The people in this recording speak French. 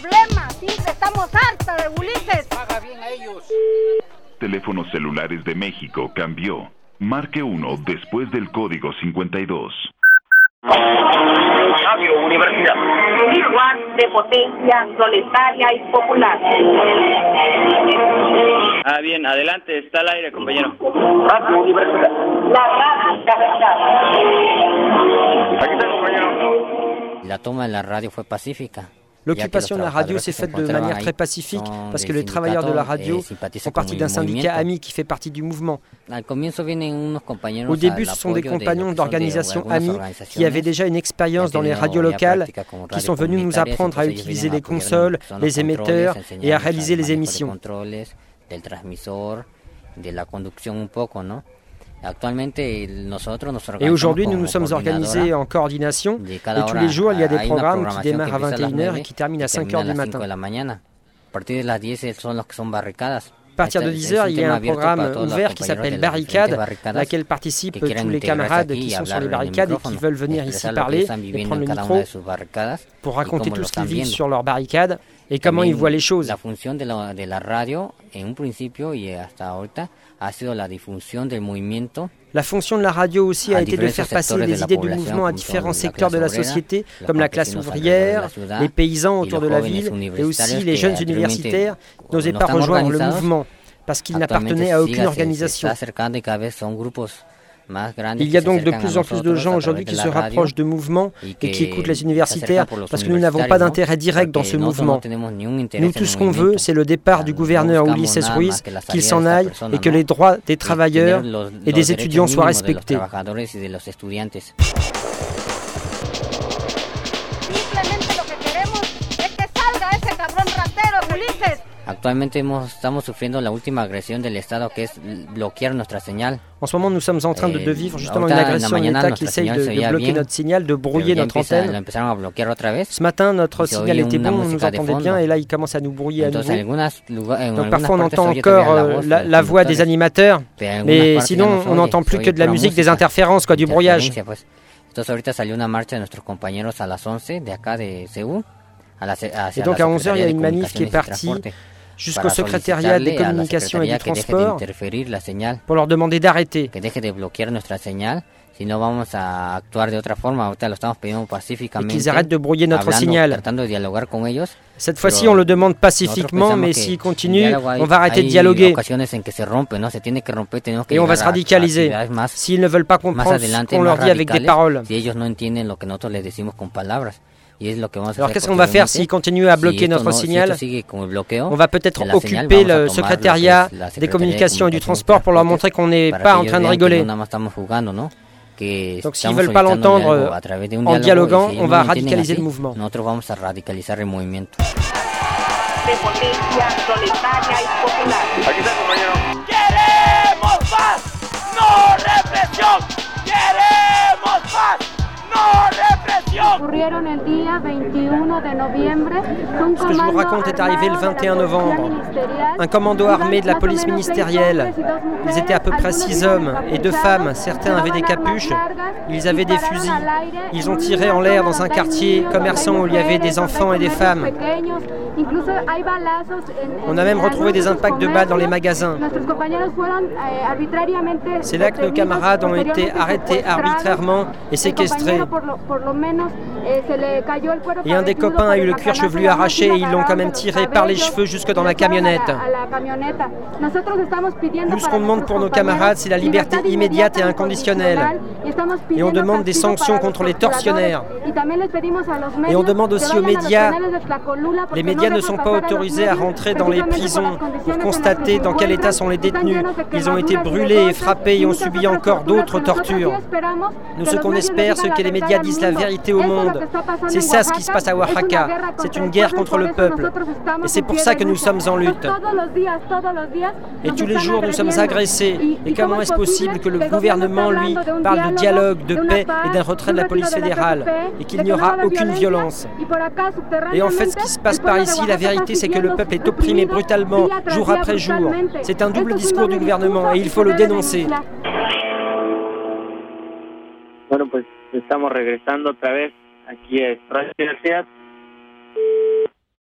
problema. Sí, estamos harta de Ulises. Paga bien a ellos. Teléfonos celulares de México cambió. Marque 1 después del código 52. Radio Universidad. Igual de potencia, proletaria y popular. Ah, bien, adelante, está al aire, compañero. Radio Universidad. La radio Aquí está, compañero. La toma de la radio fue pacífica. L'occupation de la radio s'est faite de manière très pacifique parce que les travailleurs de la radio font partie d'un syndicat ami qui fait partie du mouvement. Au début, ce sont des compagnons d'organisations amis qui avaient déjà une expérience dans les radios locales, qui sont venus nous apprendre à utiliser les consoles, les émetteurs et à réaliser les émissions. Et aujourd'hui, nous nous sommes organisés en coordination et tous les jours, il y a des programmes qui démarrent à 21h et qui terminent à 5h du matin. À partir de 10h, il y a un programme ouvert qui s'appelle Barricade, à laquelle participent tous les camarades qui sont sur les barricades et qui veulent venir ici parler et prendre le micro pour raconter tout ce qu'ils vivent sur leurs barricades et comment ils voient les choses. La fonction de la, de la radio, en un principio y hasta ahorita, ha sido la difusión del movimiento La fonction de la radio aussi a été de faire passer les idées du mouvement à différents secteurs de la société, comme la classe ouvrière, les paysans autour de la ville, et aussi les jeunes universitaires n'osaient pas rejoindre le mouvement parce qu'ils n'appartenaient à aucune organisation. Il y a donc de plus en plus de gens aujourd'hui qui se rapprochent de mouvements et qui écoutent les universitaires parce que nous n'avons pas d'intérêt direct dans ce mouvement. Nous, tout ce qu'on veut, c'est le départ du gouverneur Ulises Ruiz, qu'il s'en aille et que les droits des travailleurs et des étudiants soient respectés. La última nuestra señal. En ce moment, nous sommes en train de, de vivre justement une agression de l'État qui essaye de, de bloquer notre signal, de brouiller notre antenne. Ce matin, notre signal était bon, on nous entendait bien, et là, il commence à nous brouiller à nouveau. Donc parfois, on entend encore la, la voix des animateurs, mais sinon, on n'entend plus que de la musique, des interférences, quoi, du brouillage. Entonces ahorita salió una marcha de nuestros compañeros a las 11 de acá de Seúl. Et donc à 11h, il y a une manif qui est partie jusqu'au secrétariat des communications et du transport pour leur demander d'arrêter. Et qu'ils arrêtent de brouiller notre signal. Cette fois-ci, on le demande pacifiquement, mais s'ils continuent, on va arrêter de dialoguer. Et on va se radicaliser. S'ils ne veulent pas comprendre ce qu'on leur dit avec des paroles. Alors qu'est-ce qu'on va faire s'ils continuent à bloquer notre signal On va peut-être occuper le secrétariat des communications et du transport pour leur montrer qu'on n'est pas en train de rigoler. Donc s'ils ne veulent pas l'entendre en dialoguant, on va radicaliser le mouvement. Ce que je vous raconte est arrivé le 21 novembre. Un commando armé de la police ministérielle. Ils étaient à peu près six hommes et deux femmes. Certains avaient des capuches. Ils avaient des fusils. Ils ont tiré en l'air dans un quartier commerçant où il y avait des enfants et des femmes. On a même retrouvé des impacts de balles dans les magasins. C'est là que nos camarades ont été arrêtés arbitrairement et séquestrés. Et un des copains a eu le cuir chevelu arraché et ils l'ont quand même tiré par les cheveux jusque dans la camionnette. Nous, ce qu'on demande pour nos camarades, c'est la liberté immédiate et inconditionnelle. Et on demande des sanctions contre les tortionnaires. Et on demande aussi aux médias, les médias ne sont pas autorisés à rentrer dans les prisons pour constater dans quel état sont les détenus. Ils ont été brûlés et frappés et ont subi encore d'autres tortures. Nous, ce qu'on espère, c'est que les médias disent la vérité au monde. C'est ça ce qui se passe à Oaxaca. C'est une guerre contre le peuple. Et c'est pour ça que nous sommes en lutte. Et tous les jours, nous sommes agressés. Et comment est-ce possible que le gouvernement, lui, parle de dialogue, de paix et d'un retrait de la police fédérale et qu'il n'y aura aucune violence Et en fait, ce qui se passe par ici, la vérité, c'est que le peuple est opprimé brutalement, jour après jour. C'est un double discours du gouvernement et il faut le dénoncer. Bueno, pues estamos regresando otra vez aquí es Radio Universidad.